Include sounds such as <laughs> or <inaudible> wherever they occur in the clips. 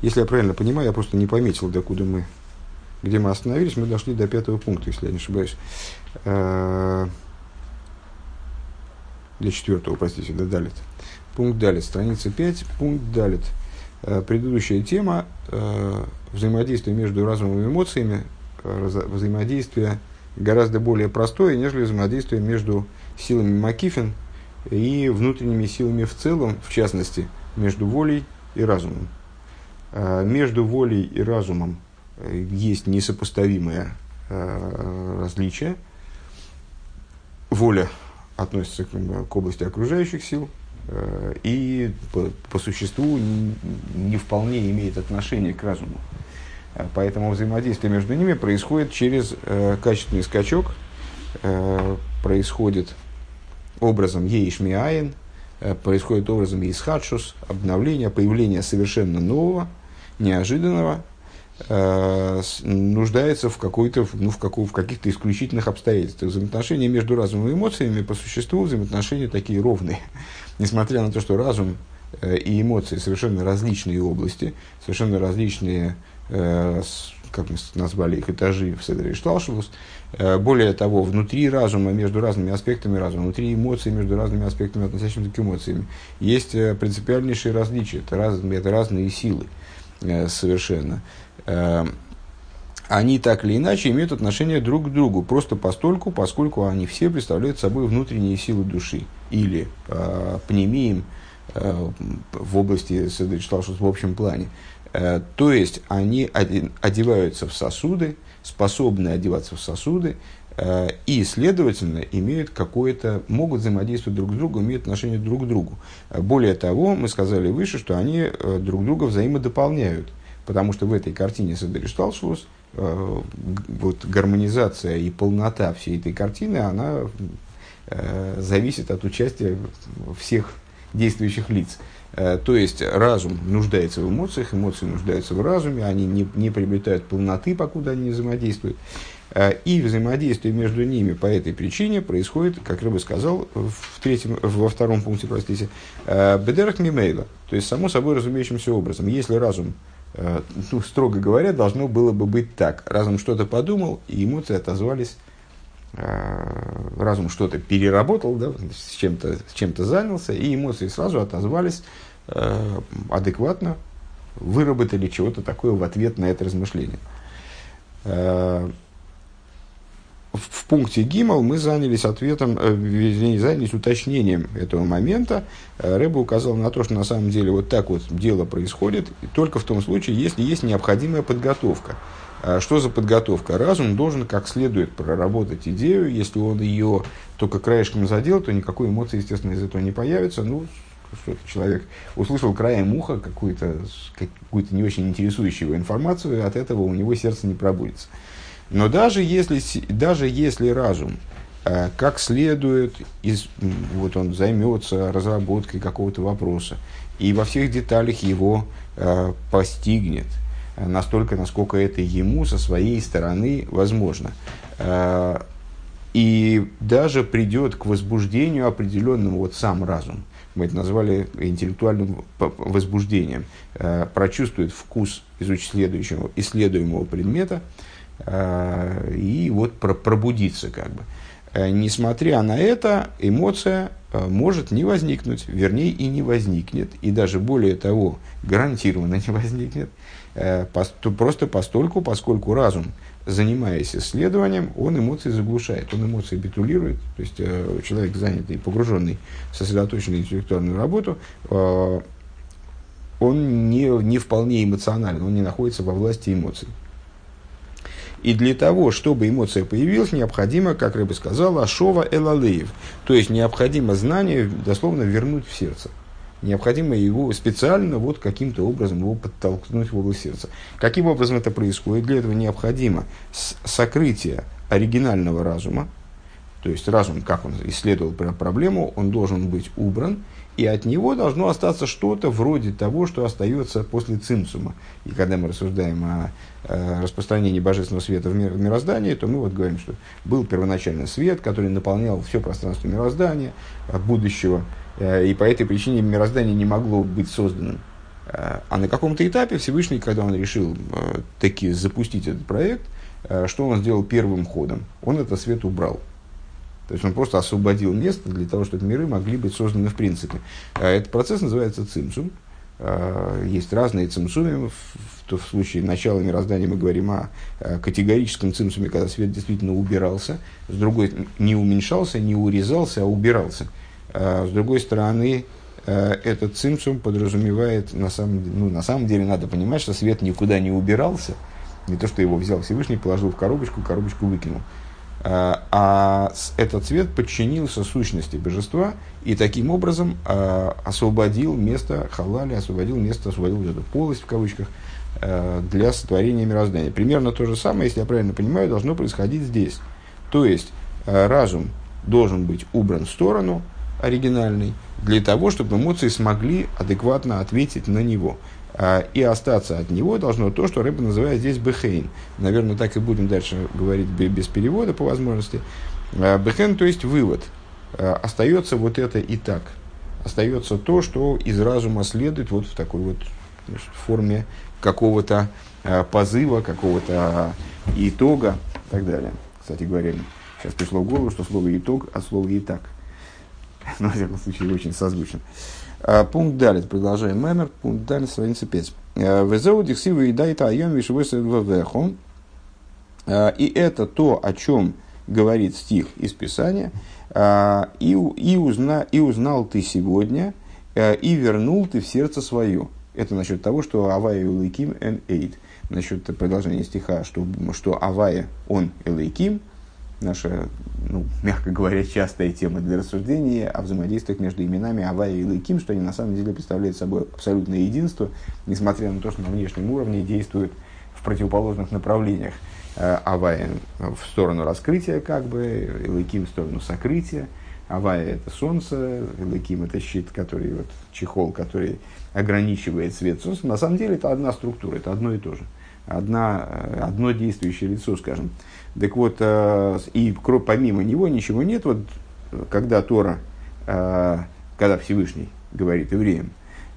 Если я правильно понимаю, я просто не пометил, докуда мы, где мы остановились, мы дошли до пятого пункта, если я не ошибаюсь. Э, для четвертого, простите, до далит. Пункт далит, страница 5, пункт далит. Э, предыдущая тема э, взаимодействие между разумом и эмоциями, взаимодействие гораздо более простое, нежели взаимодействие между силами Макифин и внутренними силами в целом, в частности, между волей и разумом. Между волей и разумом есть несопоставимое различие. Воля относится к, области окружающих сил э, и по, по существу не, не вполне имеет отношение к разуму. Э, поэтому взаимодействие между ними происходит через э, качественный скачок, э, происходит образом ейшмиаин, э, происходит образом ейсхадшус, обновление, появление совершенно нового, неожиданного, Э, нуждается в, какой-то, ну, в, каком, в каких-то исключительных обстоятельствах. Взаимоотношения между разумом и эмоциями по существу взаимоотношения такие ровные. <laughs> Несмотря на то, что разум э, и эмоции совершенно различные области, совершенно различные, э, как мы назвали их, этажи в Седре Шталшевус. Более того, внутри разума, между разными аспектами разума, внутри эмоций, между разными аспектами, относящимися к эмоциям, есть принципиальнейшие различия. Это, раз, это разные силы совершенно. Эм, они так или иначе имеют отношение друг к другу, просто постольку, поскольку они все представляют собой внутренние силы души или э, пнемием э, в области в общем плане. Э, то есть они одеваются в сосуды, способны одеваться в сосуды, э, и, следовательно, имеют какое-то, могут взаимодействовать друг с другом, имеют отношение друг к другу. Более того, мы сказали выше, что они э, друг друга взаимодополняют. Потому что в этой картине Садеришталшус э, вот гармонизация и полнота всей этой картины, она э, зависит от участия всех действующих лиц. Э, то есть разум нуждается в эмоциях, эмоции нуждаются в разуме, они не, не приобретают полноты, покуда они не взаимодействуют. Э, и взаимодействие между ними по этой причине происходит, как бы сказал в третьем, во втором пункте, простите, э, бедерах мимейла, то есть само собой разумеющимся образом. Если разум Э, ну, строго говоря, должно было бы быть так. Разум что-то подумал, и эмоции отозвались. Разум что-то переработал, да, с чем-то с чем-то занялся, и эмоции сразу отозвались э, адекватно, выработали чего-то такое в ответ на это размышление в пункте Гимал мы занялись ответом, э, не занялись уточнением этого момента. Э, Рэба указал на то, что на самом деле вот так вот дело происходит, только в том случае, если есть необходимая подготовка. А что за подготовка? Разум должен как следует проработать идею. Если он ее только краешком задел, то никакой эмоции, естественно, из этого не появится. Ну, что человек услышал краем уха какую-то какую не очень интересующую информацию, от этого у него сердце не пробудется. Но даже если, даже если разум э, как следует, из, вот он займется разработкой какого-то вопроса, и во всех деталях его э, постигнет, э, настолько, насколько это ему со своей стороны возможно. И даже придет к возбуждению определенному вот сам разум. Мы это назвали интеллектуальным возбуждением. Прочувствует вкус исследующего, исследуемого предмета – и вот пробудиться как бы. Э, несмотря на это, эмоция э, может не возникнуть, вернее и не возникнет, и даже более того, гарантированно не <laughs> возникнет, просто постольку, поскольку разум, занимаясь исследованием, он эмоции заглушает, он эмоции битулирует, то есть человек занятый, погруженный, сосредоточенный интеллектуальную работу, он не, не вполне эмоционален, он не находится во власти эмоций. И для того, чтобы эмоция появилась, необходимо, как Рыба сказала, ашова элалеев. То есть необходимо знание дословно вернуть в сердце. Необходимо его специально вот каким-то образом его подтолкнуть в область сердца. Каким образом это происходит? Для этого необходимо сокрытие оригинального разума, то есть разум, как он исследовал проблему, он должен быть убран, и от него должно остаться что-то вроде того, что остается после цимсума. И когда мы рассуждаем о э, распространении божественного света в, мир, в мироздании, то мы вот говорим, что был первоначальный свет, который наполнял все пространство мироздания, э, будущего, э, и по этой причине мироздание не могло быть созданным А на каком-то этапе Всевышний, когда он решил таки запустить этот проект, что он сделал первым ходом? Он этот свет убрал. То есть он просто освободил место для того, чтобы миры могли быть созданы в принципе. Этот процесс называется цимсум. Есть разные цимсумы. В, в случае начала мироздания мы говорим о категорическом цимсуме, когда свет действительно убирался. С другой, не уменьшался, не урезался, а убирался. С другой стороны, этот цимсум подразумевает, на самом, ну, на самом деле надо понимать, что свет никуда не убирался. Не то, что его взял Всевышний, положил в коробочку, коробочку выкинул. А, а этот цвет подчинился сущности божества и таким образом а, освободил место халали, освободил место, освободил эту полость в кавычках а, для сотворения мироздания. Примерно то же самое, если я правильно понимаю, должно происходить здесь. То есть разум должен быть убран в сторону оригинальный для того, чтобы эмоции смогли адекватно ответить на него. А, и остаться от него должно то, что Рэба называет здесь бехейн. Наверное, так и будем дальше говорить без перевода по возможности. А, бехейн, то есть вывод. А, остается вот это и так. Остается то, что из разума следует вот в такой вот значит, форме какого-то позыва, какого-то итога и так далее. Кстати говоря, сейчас пришло в голову, что слово итог от слова и так. Но, во всяком случае, очень созвучно. А, пункт далит, продолжаем мемер, пункт далит, страница 5. А, Везеу диксиву и дайта айом ввеху. А, и это то, о чем говорит стих из Писания. И, и, узна, и узнал ты сегодня, и вернул ты в сердце свое. Это насчет того, что Авая Улейким эн Эйд. Насчет продолжения стиха, что, что Авая, он Элейким, наша, ну, мягко говоря, частая тема для рассуждения о взаимодействиях между именами Авая и Лыким, что они на самом деле представляют собой абсолютное единство, несмотря на то, что на внешнем уровне действуют в противоположных направлениях. Э, Авая в сторону раскрытия, как бы, Лыким в сторону сокрытия. Авая – это солнце, Лыким – это щит, который, вот, чехол, который ограничивает свет солнца. На самом деле это одна структура, это одно и то же. Одна, э, одно действующее лицо, скажем. Так вот, э, и помимо него ничего нет. Вот когда Тора, э, когда Всевышний говорит евреям,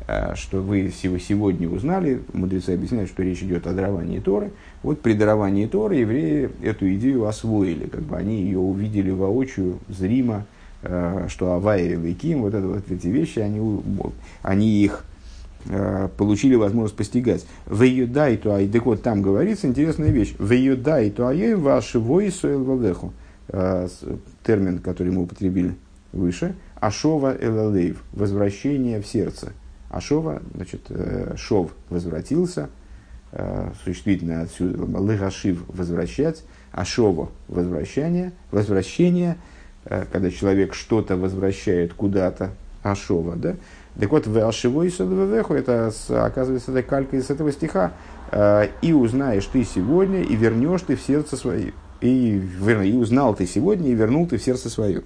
э, что вы сегодня узнали, мудрецы объясняют, что речь идет о даровании Торы. Вот при даровании Торы евреи эту идею освоили, как бы они ее увидели воочию, зримо, что Авая и Веким, вот, это, вот эти вещи, они, они их получили возможность постигать. В юдайту ай, так вот там говорится интересная вещь. В юдайту ай ваши воисуэл валеху. Э, термин, который мы употребили выше. Ашова элалейв. Возвращение в сердце. Ашова, значит, э, шов возвратился. Существительное отсюда. Лыгашив возвращать. Ашова возвращение. Возвращение, когда человек что-то возвращает куда-то. Ашова, да? Так вот, в Ашивой Садвевеху, это оказывается это калька из этого стиха. «Э, и узнаешь ты сегодня, и вернешь ты в сердце свое. И, верно, и узнал ты сегодня, и вернул ты в сердце свое.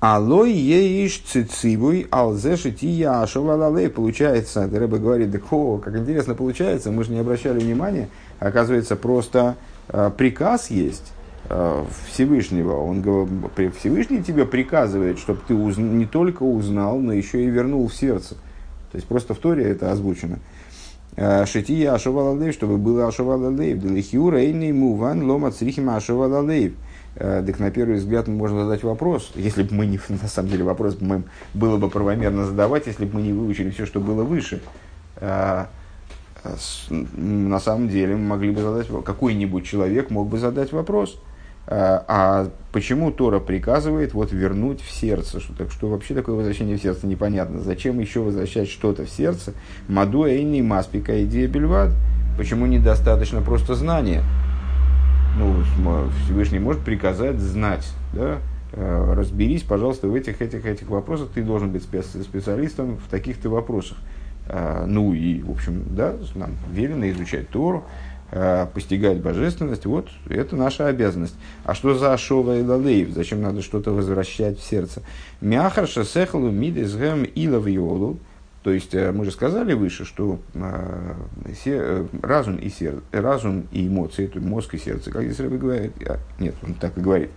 Алой еиш цицибуй алзеши тия ашовалалей. Получается, Рэба говорит, да о, как интересно получается, мы же не обращали внимания. Оказывается, просто э, приказ есть Всевышнего. Он Всевышний тебе приказывает, чтобы ты уз, не только узнал, но еще и вернул в сердце. То есть просто в Торе это озвучено. Э, Шития Ашовалалейв, чтобы было Ашовалалейв. Делихиура эйный муван лома црихима Ашовалалейв. Э, так на первый взгляд можно задать вопрос, если бы мы не, <laughs> на самом деле вопрос мы, было бы правомерно задавать, если бы мы не выучили все, что было выше. На самом деле мы могли бы задать, какой-нибудь человек мог бы задать вопрос – а, а почему Тора приказывает вот вернуть в сердце? Что, так, что вообще такое возвращение в сердце непонятно. Зачем еще возвращать что-то в сердце? Маду эйни маспика идея бельвад. Почему недостаточно просто знания? Ну, Всевышний может приказать знать, да? Э, разберись, пожалуйста, в этих, этих, этих вопросах. Ты должен быть специалистом в таких-то вопросах. Э, ну и, в общем, да, нам велено изучать Тору, Э, постигать божественность, вот это наша обязанность. А что за Ашова и Лалеев? Зачем надо что-то возвращать в сердце? Мяхар шасехалу мидезгем илавиолу. То есть э, мы же сказали выше, что э, разум и, сер, разум и эмоции, это мозг и сердце, как здесь Рэбби говорит, нет, он так и говорит,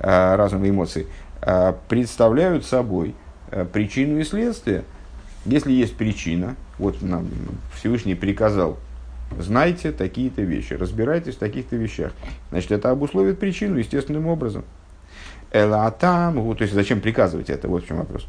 разум и эмоции представляют собой э, причину и следствие. Если есть причина, вот нам Всевышний приказал, знайте такие-то вещи, разбирайтесь в таких-то вещах, значит, это обусловит причину естественным образом. Элатам, то есть зачем приказывать это, вот в чем вопрос.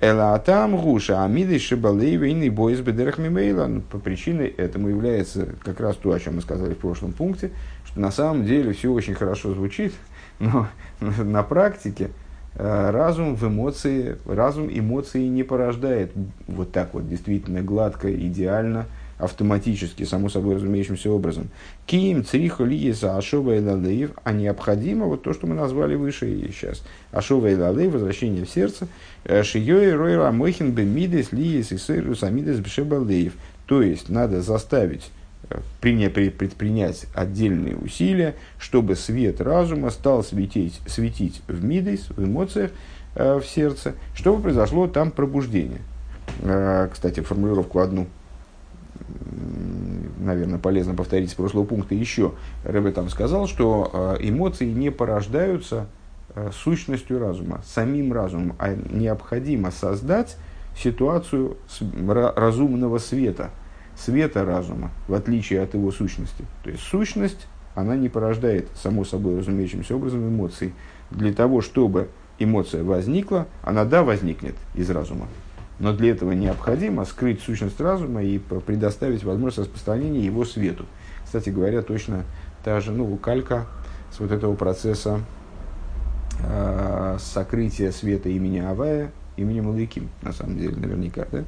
Элатам гуша амиды шибалейва и бойс бедерах мимейла. Ну, по причине этому является как раз то, о чем мы сказали в прошлом пункте, что на самом деле все очень хорошо звучит, но <laughs> на практике э, разум в эмоции, разум эмоции не порождает вот так вот действительно гладко, идеально, автоматически, само собой разумеющимся образом. Ким, цриху, лиеса, ашова и лалеев, а необходимо вот то, что мы назвали выше и сейчас. Ашова и лалеев, возвращение в сердце. Э, Шиёй ройра мохин бемидес лиес и сэрус амидес бшебалеев. То есть, надо заставить э, предпринять отдельные усилия, чтобы свет разума стал светить, светить в мидейс, в эмоциях, э, в сердце, чтобы произошло там пробуждение. Кстати, формулировку одну наверное, полезно повторить с прошлого пункта еще. Рэбе там сказал, что э, эмоции не порождаются э, сущностью разума, самим разумом, а необходимо создать ситуацию разумного света, света разума, в отличие от его сущности. То есть сущность, она не порождает, само собой разумеющимся образом, эмоций. Для того, чтобы эмоция возникла, она да возникнет из разума, но для этого необходимо скрыть сущность разума и предоставить возможность распространения его свету. Кстати говоря, точно та же ну, калька с вот этого процесса э, сокрытия света имени Авая, именем Малыким, на самом деле, наверняка. Да?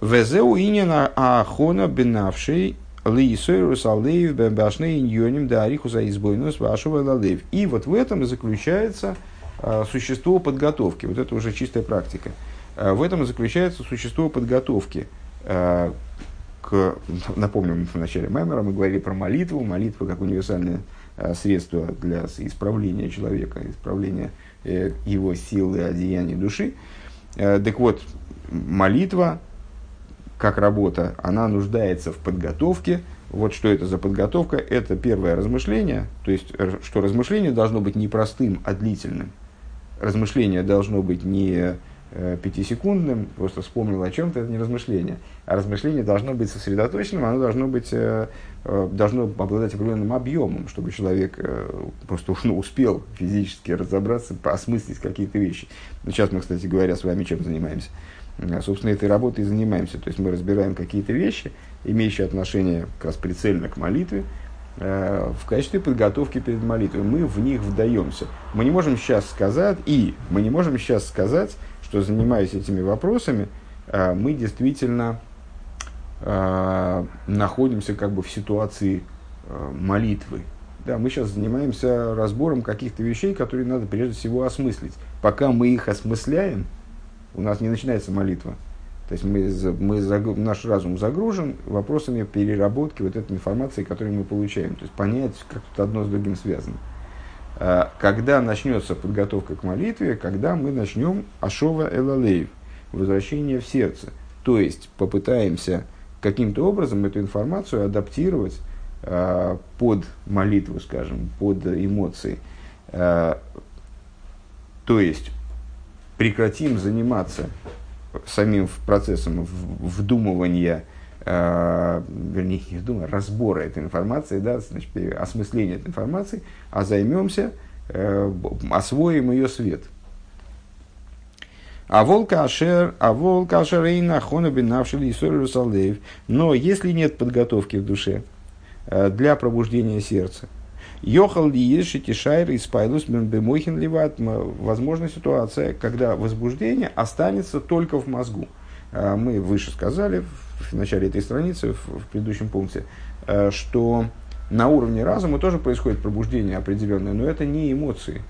Везеу инина ахона бенавший лиисойрус алеев бэбашны иньоним да арихуса избойнус вашего лалеев. И вот в этом и заключается э, существо подготовки. Вот это уже чистая практика. Э, в этом заключается существо подготовки э, к, напомним, в начале Маймера мы говорили про молитву, молитва как универсальное э, средство для исправления человека, исправления его силы, одеяния души. Так вот, молитва, как работа, она нуждается в подготовке. Вот что это за подготовка? Это первое размышление, то есть, что размышление должно быть не простым, а длительным. Размышление должно быть не пятисекундным, просто вспомнил о чем-то, это не размышление. А размышление должно быть сосредоточенным, оно должно, быть, э, э, должно обладать определенным объемом, чтобы человек просто ну, успел физически разобраться, осмыслить какие-то вещи. Ну, сейчас мы, кстати говоря, с вами чем занимаемся? Собственно, этой работой и занимаемся. То есть мы разбираем какие-то вещи, имеющие отношение как раз прицельно к молитве, в качестве подготовки перед молитвой. Мы в них вдаемся. Мы не можем сейчас сказать, и мы не можем сейчас сказать, что занимаясь этими вопросами, э, мы действительно э, находимся как бы в ситуации э, молитвы. Да, мы сейчас занимаемся разбором каких-то вещей, которые надо прежде всего осмыслить. Пока мы их осмысляем, у нас не начинается молитва. То есть мы, мы, наш разум загружен вопросами переработки вот этой информации, которую мы получаем. То есть понять, как тут одно с другим связано. Э, когда начнется подготовка к молитве, когда мы начнем Ашова Элалеев, возвращение в сердце. То есть попытаемся каким-то образом эту информацию адаптировать э, под молитву, скажем, под эмоции. Э, то есть прекратим заниматься самим процессом вдумывания э, вернее, не думаю, разбора этой информации, да, значит, осмысления этой информации, а займемся, э, освоим ее свет. А волка ашер, а волка ашер и нахона Но если нет подготовки в душе э, для пробуждения сердца, Йохал ли еши тишайр и спайлус бемойхин ливат. Возможна ситуация, когда возбуждение останется только в мозгу. Э, мы выше сказали, в начале этой страницы, в, в предыдущем пункте, э, что на уровне разума тоже происходит пробуждение определенное, но это не эмоции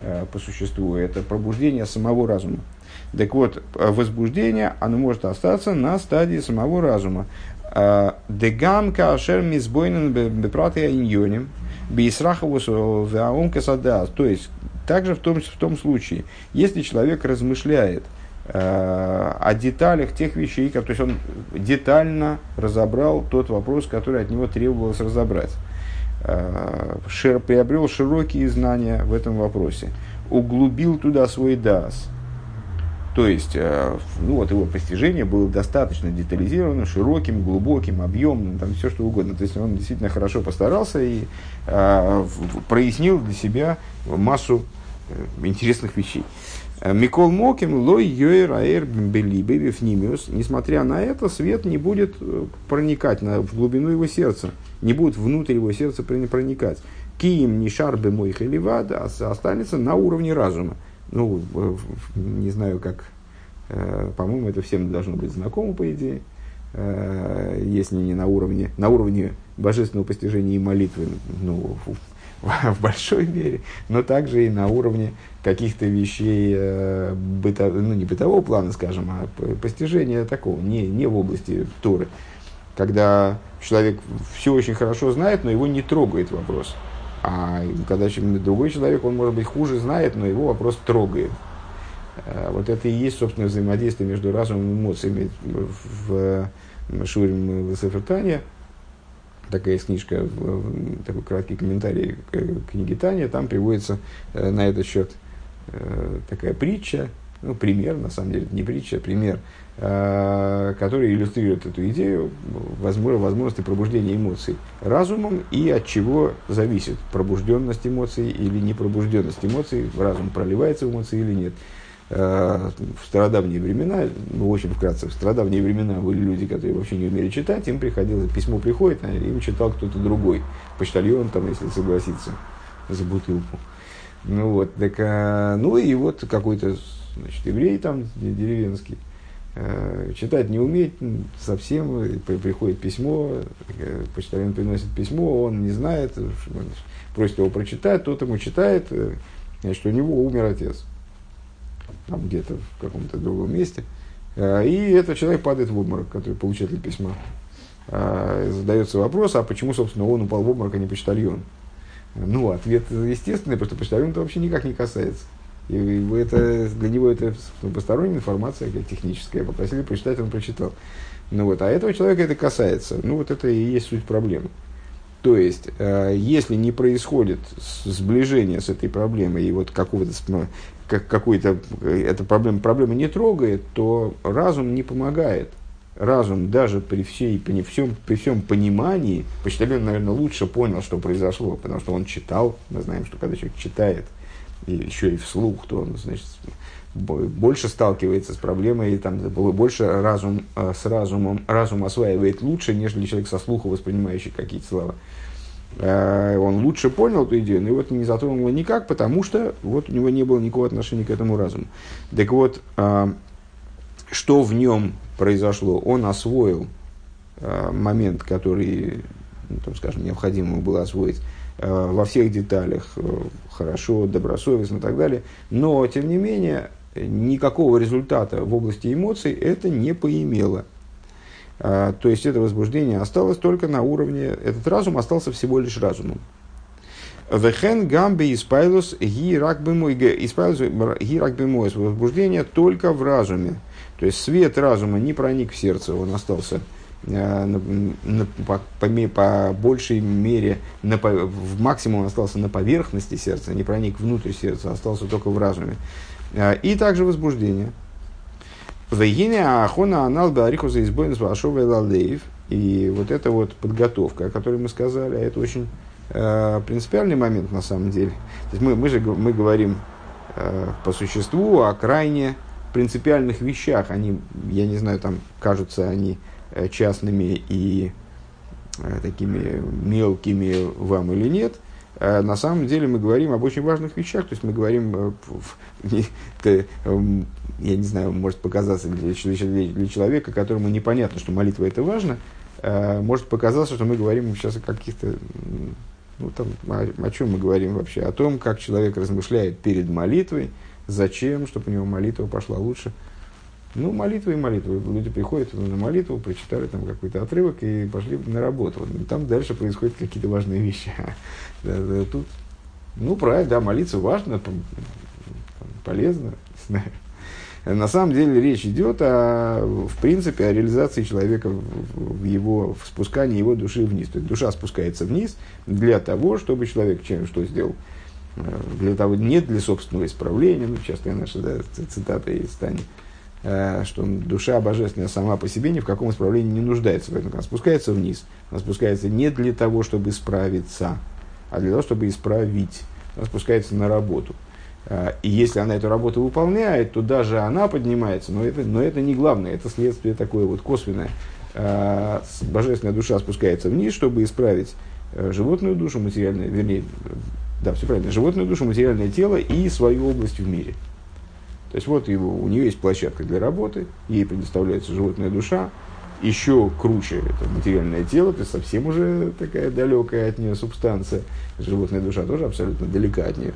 э, по существу, это пробуждение самого разума. Так вот, возбуждение, оно может остаться на стадии самого разума. Э, Дегам кашер мизбойнен бепраты иньоним, бейсраховусу веаумка сада. То есть, также в том, в том случае, если человек размышляет – Э, о деталях тех вещей, то есть он детально разобрал тот вопрос, который от него требовалось разобрать. Э, шир, приобрел широкие знания в этом вопросе, углубил туда свой дас. То есть, э, ну вот его постижение было достаточно детализированным, широким, глубоким, объемным, там все что угодно. То есть он действительно хорошо постарался и э, прояснил для себя массу э, интересных вещей. Э, Микол Моким, лой йойр аэр белибе вифнимиус. Несмотря на это, свет не будет э, проникать на, в глубину его сердца, не будет внутрь его сердца проникать. Киим не шарбы мой халивада, а останется на уровне разума ну, не знаю, как, э, по-моему, это всем должно быть знакомо, по идее, если не на уровне, на уровне божественного постижения и молитвы, ну, в большой мере, но также и на уровне каких-то вещей, э, быто, ну, не бытового плана, скажем, а постижения такого, не, не в области Торы. Когда человек все очень хорошо знает, но его не трогает вопрос. А когда другой человек, он, может быть, хуже знает, но его вопрос трогает. Э, вот это и есть, собственно, взаимодействие между разумом и эмоциями. В Шурим в Сефертане, такая есть книжка, такой краткий комментарий к книге Таня, там приводится э, на этот счет э, такая притча, ну, пример, на самом деле, не притча, а пример, э, который иллюстрирует эту идею возможности пробуждения эмоций разумом и от чего зависит пробужденность эмоций или непробужденность эмоций, разум проливается в эмоции или нет. Э, в стародавние времена, ну, очень вкратце, в стародавние времена были люди, которые вообще не умели читать, им приходилось, письмо приходит, а им читал кто-то другой, почтальон там, если согласиться, за бутылку. Ну вот, так, а, ну и вот какой-то значит, еврей там деревенский, э, читать не умеет совсем, приходит письмо, почтальон приносит письмо, он не знает, просит его прочитать, тот ему читает, значит, у него умер отец, там где-то в каком-то другом месте, и этот человек падает в обморок, который получатель письма. Задается вопрос, а почему, собственно, он упал в обморок, а не почтальон? Ну, ответ естественный, потому что почтальон это вообще никак не касается. И это, для него это посторонняя информация, техническая. Попросили прочитать, он прочитал. Ну вот, а этого человека это касается. Ну вот это и есть суть проблемы. То есть, э, если не происходит сближение с этой проблемой, и вот какого-то, как, какой-то, э, эта проблема, проблема не трогает, то разум не помогает. Разум даже при, всей, при, всем, при всем понимании, почтальон, наверное, лучше понял, что произошло, потому что он читал, мы знаем, что когда человек читает – еще и вслух, то он, значит, больше сталкивается с проблемой, там больше разум, э, с разумом, разум осваивает лучше, нежели человек со слуха, воспринимающий какие-то слова. Э, он лучше понял эту идею, но его это не затронуло никак, потому что вот у него не было никакого отношения к этому разуму. Так вот, э, что в нем произошло? Он освоил момент, который, ну, там, скажем, необходимо было освоить, во всех деталях хорошо, добросовестно и так далее. Но, тем не менее, никакого результата в области эмоций это не поимело. А, то есть это возбуждение осталось только на уровне, этот разум остался всего лишь разумом. Вехен гамби испайлус гирак мой гирак мой возбуждение только в разуме. То есть свет разума не проник в сердце, он остался на, по, по, по большей мере на, в максимум остался на поверхности сердца, не проник внутрь сердца, остался только в разуме. Э, и также возбуждение. Вегине ахона анал барихуза избоин вашова лалеев. И вот эта вот подготовка, о которой мы сказали, это очень э, принципиальный момент на самом деле. То есть мы, мы же мы говорим э, по существу о крайне принципиальных вещах. Они, я не знаю, там кажутся они Э, частными и э, такими мелкими вам или нет, на самом деле мы говорим об очень важных вещах. То есть мы говорим, <laughs> эм, я не знаю, может показаться для, для человека, которому непонятно, что молитва это важно, может показаться, что мы говорим сейчас о каких-то ну, там, о, о чем мы говорим вообще? О том, как человек размышляет перед молитвой, зачем, чтобы у него молитва пошла лучше. Ну, молитва и молитва. Люди приходят на молитву, прочитали там какой-то отрывок и пошли на работу. Там дальше происходят какие-то важные вещи. <laughs> тут, ну, правильно, да, молиться важно, полезно, <laughs> На самом деле речь идет о, в принципе, о реализации человека в его, в спускании его души вниз. То есть душа спускается вниз для того, чтобы человек чем, что сделал? Э, для того, не для собственного исправления, ну, частая наша да, цитата из Тани, что душа божественная сама по себе ни в каком исправлении не нуждается. Поэтому она спускается вниз. Она спускается не для того, чтобы справиться, а для того, чтобы исправить. Она спускается на работу. Э, и если она эту работу выполняет, то даже она поднимается, но это, но это не главное, это следствие такое вот косвенное. Э, божественная душа спускается вниз, чтобы исправить животную душу, материальную, вернее, да, все правильно, животную душу, материальное тело и свою область в мире. То есть вот его, у нее есть площадка для работы, ей предоставляется животная душа, еще круче это материальное тело, то есть совсем уже такая далекая от нее субстанция, животная душа тоже абсолютно далека от нее.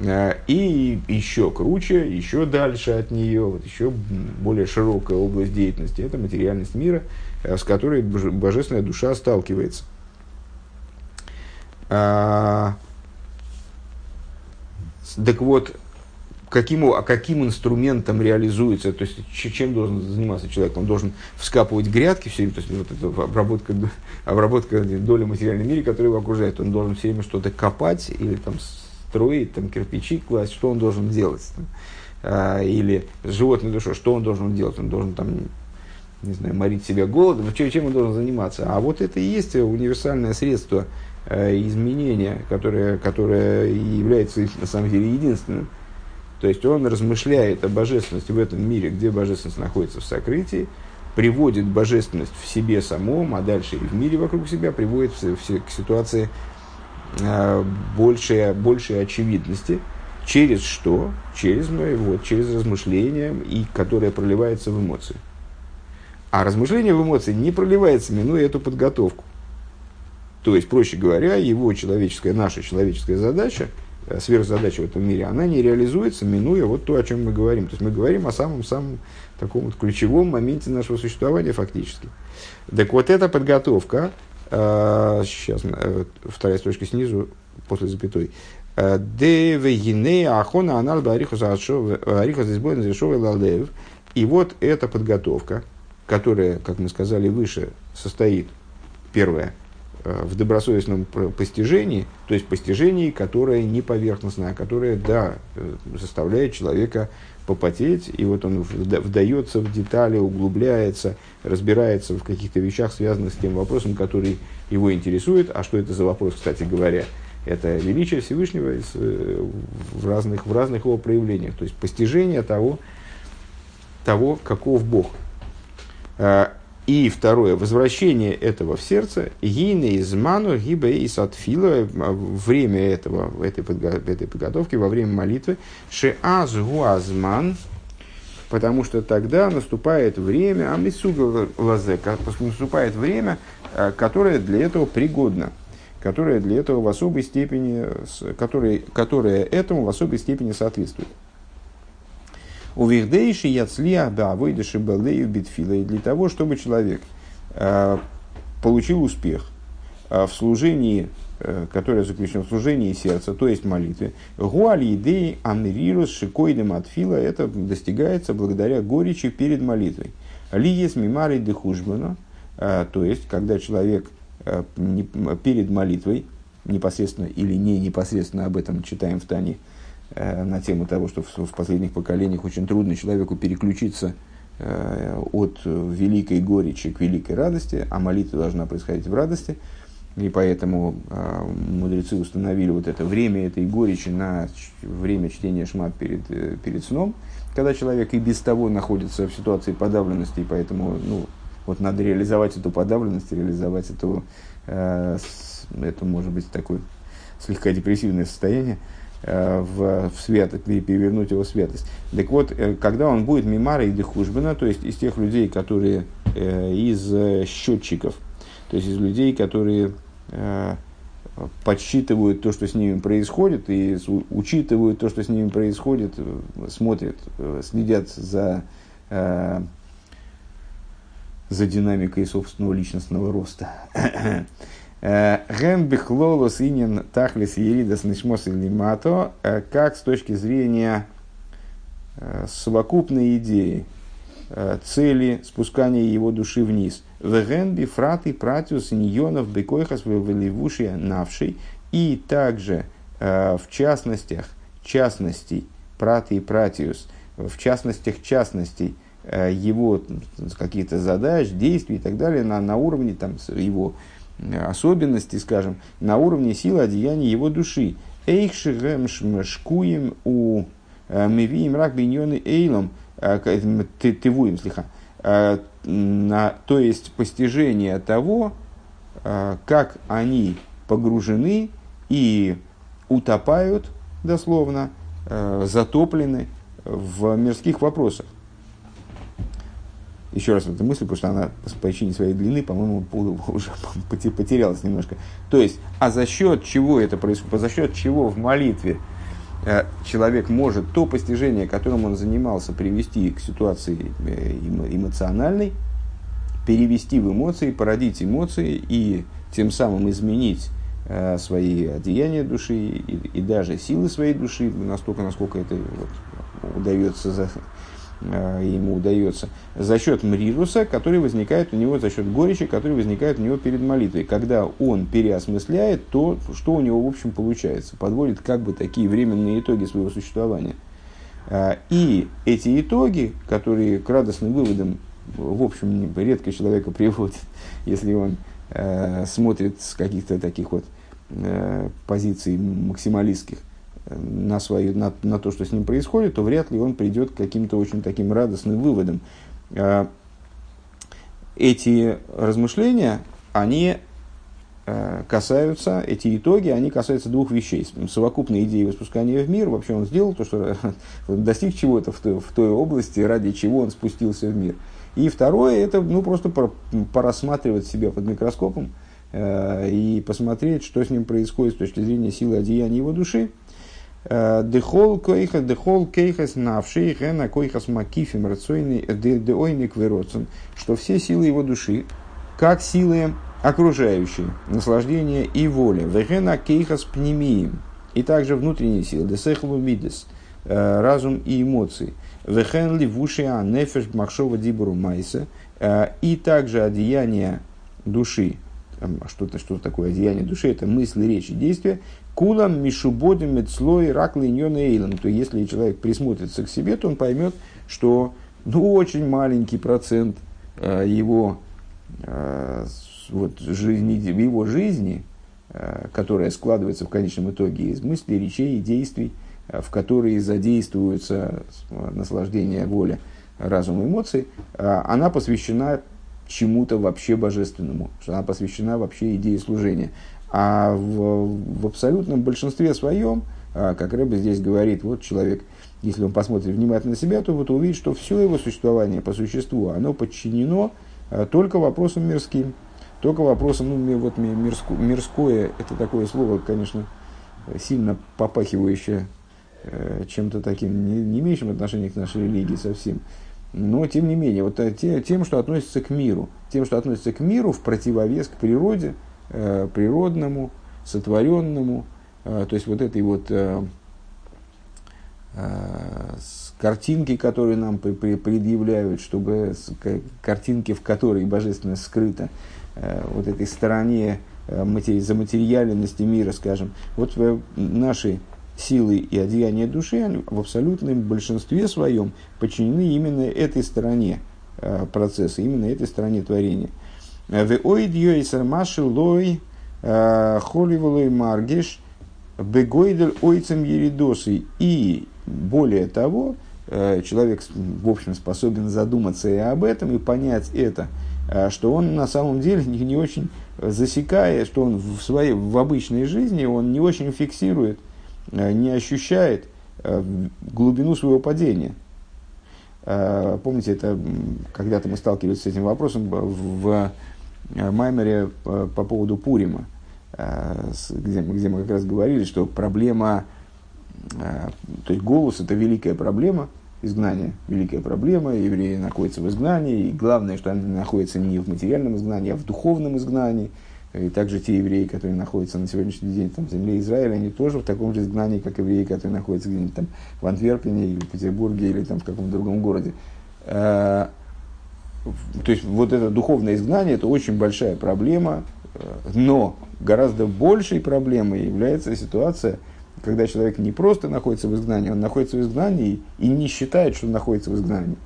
А, и еще круче, еще дальше от нее, вот еще более широкая область деятельности, это материальность мира, э, с которой божественная душа сталкивается. А, так вот, каким, а каким инструментом реализуется, то есть чем должен заниматься человек? Он должен вскапывать грядки все время, то есть вот эта обработка, обработка доли материальной мире, которая его окружает, он должен все время что-то копать или там строить, там кирпичи класть, что он должен делать? А, или с животной душой, что он должен делать? Он должен там, не знаю, морить себя голодом, чем, чем он должен заниматься? А вот это и есть универсальное средство э, изменения, которое, которое является на самом деле единственным. То есть он размышляет о божественности в этом мире, где божественность находится в сокрытии, приводит божественность в себе самом, а дальше и в мире вокруг себя, приводит к ситуации э, большей, большей очевидности. Через что? Через, ну, вот, через размышление, и, которое проливается в эмоции. А размышление в эмоции не проливается, минуя эту подготовку. То есть, проще говоря, его человеческая, наша человеческая задача – сверхзадача в этом мире, она не реализуется, минуя вот то, о чем мы говорим. То есть мы говорим о самом-самом таком вот ключевом моменте нашего существования фактически. Так вот эта подготовка, э, сейчас э, вторая строчка снизу, после запятой, э, ахона анал. И вот эта подготовка, которая, как мы сказали выше, состоит, первое, Э, в добросовестном постижении, то есть постижении, которое не поверхностное, а которое, да, э, заставляет человека попотеть, и вот он вдается в детали, углубляется, разбирается в каких-то вещах, связанных с тем вопросом, который его интересует. А что это за вопрос, кстати говоря? Это величие Всевышнего э, в разных, в разных его проявлениях, то есть постижение того, того каков Бог. И второе, возвращение этого в сердце, гине из ману, гибе и сатфила, время этого, этой, этой подготовки, во время молитвы, шеаз гуазман, потому что тогда наступает время, а мисуга лазе, наступает время, э, которое для этого пригодно, которое для этого в особой степени, которое, которое этому в особой степени соответствует. У вихдейши яцлия баавойдыши балдею битфила. И для того, чтобы человек э, получил успех э, в служении, э, которое заключено в служении сердца, то есть молитве, гуаль идеи амирирус шикойдем отфила, это достигается благодаря горечи перед молитвой. Лиес мимари дехужбана, то есть, когда человек перед молитвой, непосредственно или не непосредственно об этом читаем в Тане, на тему того, что в, в последних поколениях очень трудно человеку переключиться э, от великой горечи к великой радости, а молитва должна происходить в радости. И поэтому э, мудрецы установили вот это время этой горечи на время чтения шмат перед, э, перед сном, когда человек и без того находится в ситуации подавленности, и поэтому ну, вот надо реализовать эту подавленность, реализовать эту, э, это может быть такое слегка депрессивное состояние, Э, в, в святость, перевернуть его в святость. Так вот, э, когда он будет мимара и дехужбина, то есть из тех людей, которые э, из счетчиков, то есть из людей, которые подсчитывают то, что с ними происходит, и учитывают то, что с ними происходит, смотрят, следят за, за динамикой собственного личностного роста. <clears throat> Ген бихлолос инин тахлис еридас нишмос лимато, э, как с точки зрения э, совокупной идеи, э, цели спускания его души вниз. Веген бифраты пратиус иньонов бекойхас веливушия навший, и также в частностях частностей, праты и пратиус, в частностях частностей его каких-то задач, действий и так далее на, на уровне там, его особенностей, скажем, на уровне силы одеяния его души. Эйх шигем шкуем у мивием рак биньоны эйлом, тывуем слиха. То есть постижение того, как они погружены и утопают, дословно, затоплены в мирских вопросах. Еще раз эту мысль, потому что она по причине своей длины, по-моему, уже <laughs> потерялась немножко. То есть, а за счет чего это происходит, за счет чего в молитве э, человек может то постижение, которым он занимался, привести к ситуации э, эмоциональной, перевести в эмоции, породить эмоции и тем самым изменить э, свои одеяния души и, и даже силы своей души, настолько, насколько это вот, удается за, ему удается, за счет мрируса, который возникает у него, за счет горечи, который возникает у него перед молитвой. Когда он переосмысляет то, что у него, в общем, получается, подводит как бы такие временные итоги своего существования. Э, и эти итоги, которые к радостным выводам, в общем, редко человека <laughs> приводят, если он э, смотрит с каких-то таких вот э, позиций максималистских, на, свою, на, на то, что с ним происходит, то вряд ли он придет к каким-то очень таким радостным выводам. А, эти размышления, они э, касаются, эти итоги, они касаются двух вещей. Совокупной идеи воспускания в мир, вообще он сделал то, что <laughs> достиг чего-то в той, в той области, ради чего он спустился в мир. И второе, это ну, просто порассматривать себя под микроскопом э, и посмотреть, что с ним происходит с точки зрения силы одеяния его души. Дехол койхас, дехол кейхас навший, гена койхас макифим рацойный, деойник вероцен, что все силы его души, как силы окружающие, наслаждение и воля, вегена кейхас пнемием, и также внутренние силы, десехлу мидес, разум и эмоции, вехен ли вушиа нефеш махшова дибуру майса, и также одеяние души, что-то, что такое одеяние души, это мысли, речи, действия, Кулам мишубодим мецлой рак эйлом. То если человек присмотрится к себе, то он поймет, что ну, очень маленький процент э, его, э, вот, жизни, его жизни, э, которая складывается в конечном итоге из мыслей, речей и действий, э, в которые задействуются наслаждение, воля, разум, эмоции, э, она посвящена чему-то вообще божественному, что она посвящена вообще идее служения. А в, в абсолютном большинстве своем, а, как Рэбе здесь говорит, вот человек, если он посмотрит внимательно на себя, то вот увидит, что все его существование по существу, оно подчинено а, только вопросам мирским, только вопросам, ну, вот мирско, мирское, это такое слово, конечно, сильно попахивающее э, чем-то таким, не, не имеющим отношения к нашей религии совсем. Но, тем не менее, вот э, тем, что относится к миру, тем, что относится к миру в противовес к природе – э, природному, сотворенному, э, то есть вот этой вот э, картинки, которые нам предъявляют, чтобы картинки, в которой божественность скрыта, э, вот этой стороне э, матери, заматериальности мира, скажем, вот наши силы и одеяния души они в абсолютном большинстве своем подчинены именно этой стороне процесса, именно этой стороне творения – в ойд йойсер маши лой э, холиволой маргиш бегойдер ойцем еридосы. И более того, э, человек, в общем, способен задуматься и об этом, и понять это, э, что он на самом деле не, не очень засекает, что он в своей, в обычной жизни, он не очень фиксирует, не ощущает глубину своего падения. Помните, это когда-то мы сталкивались с этим вопросом в Маймере по, по поводу Пурима, э, где, где мы как раз говорили, что проблема, э, то есть голос это великая проблема, изгнание великая проблема, евреи находятся в изгнании, и главное, что они находятся не в материальном изгнании, а в духовном изгнании. И также те евреи, которые находятся на сегодняшний день там, в земле Израиля, они тоже в таком же изгнании, как евреи, которые находятся где-нибудь там в Антверпене или в Петербурге или там в каком-то другом городе то есть вот это духовное изгнание это очень большая проблема, э, но гораздо большей проблемой является ситуация, когда человек не просто находится в изгнании, он находится в изгнании и не считает, что находится в изгнании.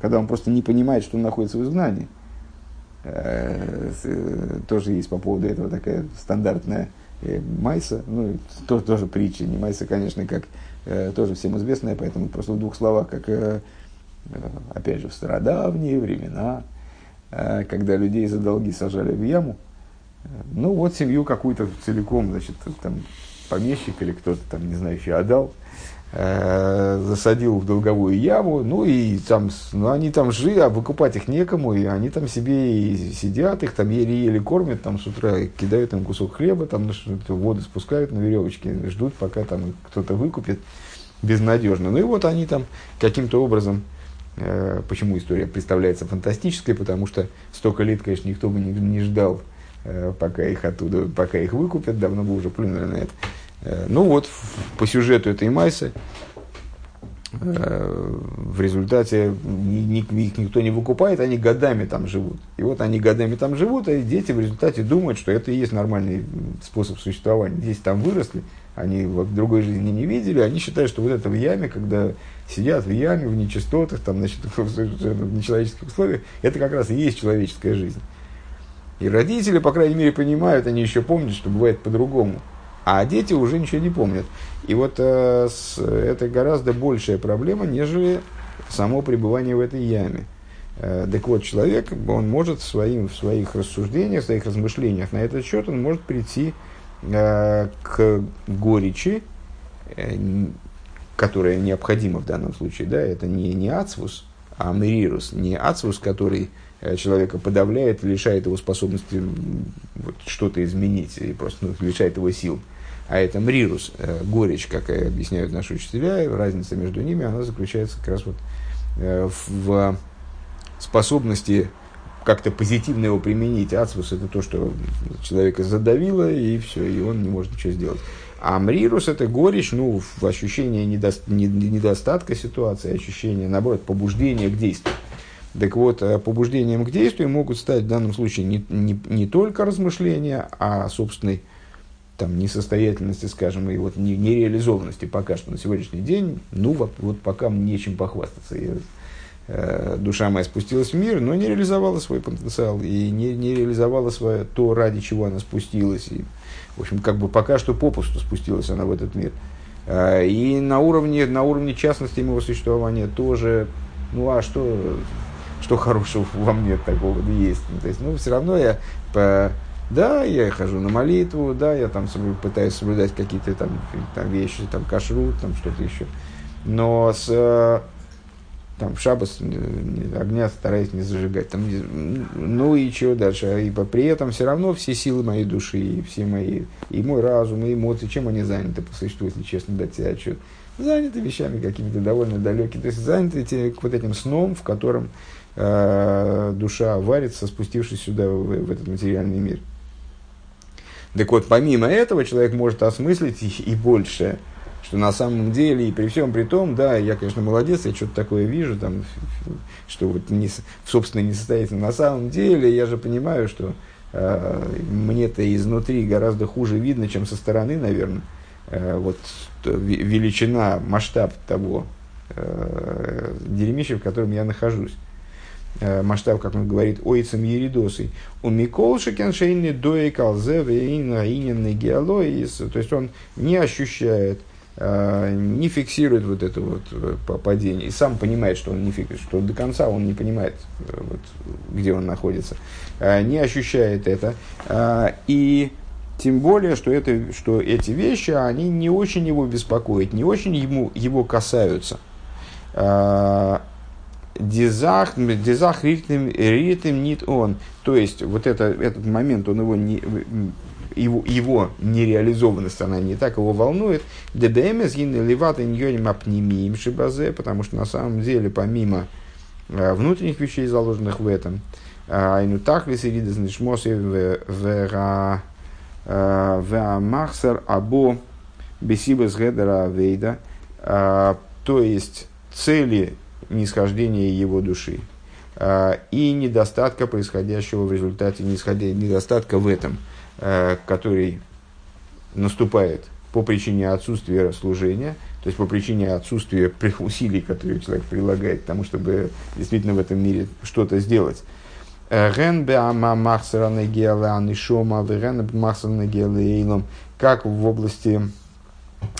когда он просто не понимает, что он находится в изгнании. Э, тоже есть по поводу этого такая стандартная майса, ну, тоже, тоже притча, не майса, конечно, как тоже всем известная, поэтому просто в двух словах, как, опять же, в стародавние времена, когда людей за долги сажали в яму, ну вот семью какую-то целиком, значит, там помещик или кто-то там, не знаю, еще отдал, э, засадил в долговую яму, ну и там, ну они там жили, а выкупать их некому, и они там себе и сидят, их там еле-еле кормят, там с утра кидают им кусок хлеба, там воду спускают на веревочке, ждут, пока там кто-то выкупит, безнадежно. Ну и вот они там каким-то образом, э, почему история представляется фантастической, потому что столько лет, конечно, никто бы не, ждал Э, пока их оттуда, пока их выкупят, давно бы уже плюнули на это. Э, ну вот, по сюжету этой Майсы, э, в результате их никто не выкупает, они годами там живут. И вот они годами там живут, а дети в результате думают, что это и есть нормальный способ существования. Здесь там выросли, они в другой жизни не видели, они считают, что вот это в яме, когда сидят в яме, в нечистотах, там, значит, <laughs> в нечеловеческих условиях, это как раз и есть человеческая жизнь. И родители, по крайней мере, понимают, они еще помнят, что бывает по-другому. А дети уже ничего не помнят. И вот э, с, это гораздо большая проблема, нежели само пребывание в этой яме. Э, так вот, человек, он может своим, в своих рассуждениях, в своих размышлениях на этот счет, он может прийти э, к горечи, э, которая необходима в данном случае. Да? Это не, не ацвус, а мерирус. Не ацвус, который Э, человека подавляет, лишает его способности вот, что-то изменить, и просто ну, лишает его сил. А это мрирус, э, горечь, как объясняют наши учителя, разница между ними, она заключается как раз вот э, в способности как-то позитивно его применить. Ацвус – это то, что человека задавило, и все, и он не может ничего сделать. А мрирус – это горечь, ну, в ощущении недо, недостатка ситуации, ощущение, наоборот, побуждения к действию. Так вот, э, побуждением к действию могут стать в данном случае не, не, не только размышления, а собственной там, несостоятельности, скажем, и вот нереализованности пока что на сегодняшний день, ну вот, вот пока нечем похвастаться. И, э, душа моя спустилась в мир, но не реализовала свой потенциал и не, не реализовала свое, то, ради чего она спустилась. И, в общем, как бы пока что попусту спустилась она в этот мир. Э, и на уровне, на уровне частности моего существования тоже, ну а что, что хорошего во мне такого есть. То есть, ну, все равно я по, да, я хожу на молитву, да, я там пытаюсь соблюдать какие-то там, там вещи, там кашрут, там что-то еще. Но с там в шабас огня стараюсь не зажигать. Там, ну и чего дальше? И при этом все равно все силы моей души, и все мои, и мой разум, и эмоции, чем они заняты по существу, если честно дать себе отчет? Заняты вещами какими-то довольно далекими. То есть заняты вот этим сном, в котором э, душа варится, спустившись сюда, в, в этот материальный мир. Так вот, помимо этого, человек может осмыслить и, и больше, что на самом деле, и при всем при том, да, я, конечно, молодец, я что-то такое вижу, там, что вот не, в собственной несостоятельности. На самом деле, я же понимаю, что э, мне-то изнутри гораздо хуже видно, чем со стороны, наверное. Э, вот величина, масштаб того э, дерьмища, в котором я нахожусь. Э, масштаб, как он говорит, ойцем еридосой. У Микол Шекеншейни дои калзе вейна иненный геолоис. То есть он не ощущает, э, не фиксирует вот это вот э, падение. И сам понимает, что он не фиксирует, что до конца он не понимает, вот, где он находится. Не ощущает это. И тем более, что, это, что эти вещи, они не очень его беспокоят, не очень ему, его касаются Дизах, дизах ритм, ритм нит он. То есть, вот это, этот момент, он его не, его, его нереализованность, она не так его волнует. ДБМС ливата ньоним апнемиим шибазе, потому что на самом деле, помимо э, внутренних вещей, заложенных в этом, айну так ли сиридас нишмоси вера махсар або бесибас гедера вейда, то есть цели нисхождения его души а, и недостатка, происходящего в результате недостатка в этом, а, который наступает по причине отсутствия служения, то есть по причине отсутствия усилий, которые человек прилагает к тому, чтобы действительно в этом мире что-то сделать. Геалейлом, как в области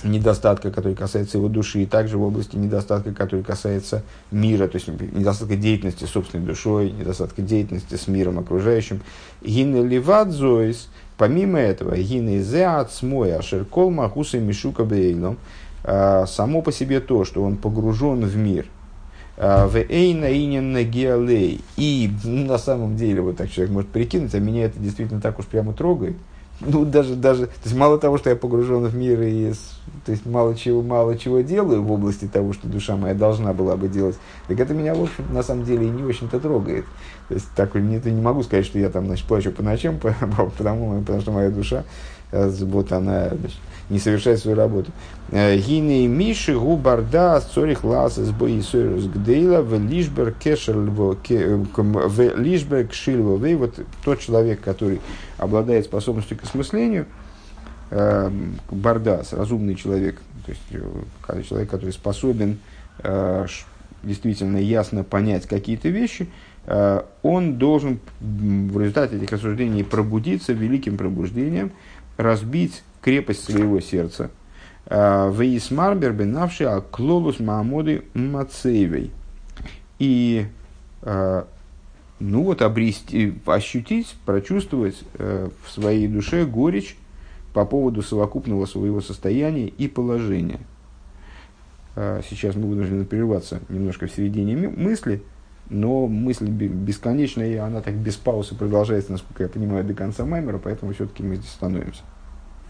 недостатка, который касается его души, и также в области недостатка, который касается мира, то есть недостатка деятельности собственной душой, недостатка деятельности с миром окружающим. Гины ливат зоис, помимо этого, гины зеат смой ашеркол махуса мишука бейлом, а, само по себе то, что он погружен в мир, а, в эйна инин геалей, и на самом деле, вот так человек может прикинуть, а меня это действительно так уж прямо трогает – ну, даже, даже, то есть мало того, что я погружен в мир и то есть мало чего, мало чего делаю в области того, что душа моя должна была бы делать, так это меня, в общем на самом деле, и не очень-то трогает. То есть, так не, не могу сказать, что я там, значит, плачу по ночам, <laughs> потому, потому что моя душа, вот она, значит, не совершает свою работу. Э, Гины Миши Губарда Цорих Ласес Боисойрус Гдейла в Лишбер Кешельво э, в Лишбер Кшильво Вот тот человек, который обладает способностью к осмыслению, э, Бардас, разумный человек, то есть человек, который способен действительно ясно понять какие-то вещи, он должен в результате этих рассуждений пробудиться великим пробуждением, разбить крепость своего сердца. А, Вейсмарбер бенавши аклолус маамоды мацеевой. И а, ну вот обрести, ощутить, прочувствовать э, в своей душе горечь по поводу совокупного своего состояния и положения. А, сейчас мы вынуждены прерваться немножко в середине мысли, но мысль бесконечная, и она так без паузы продолжается, насколько я понимаю, до конца Маймера, поэтому все-таки мы здесь становимся.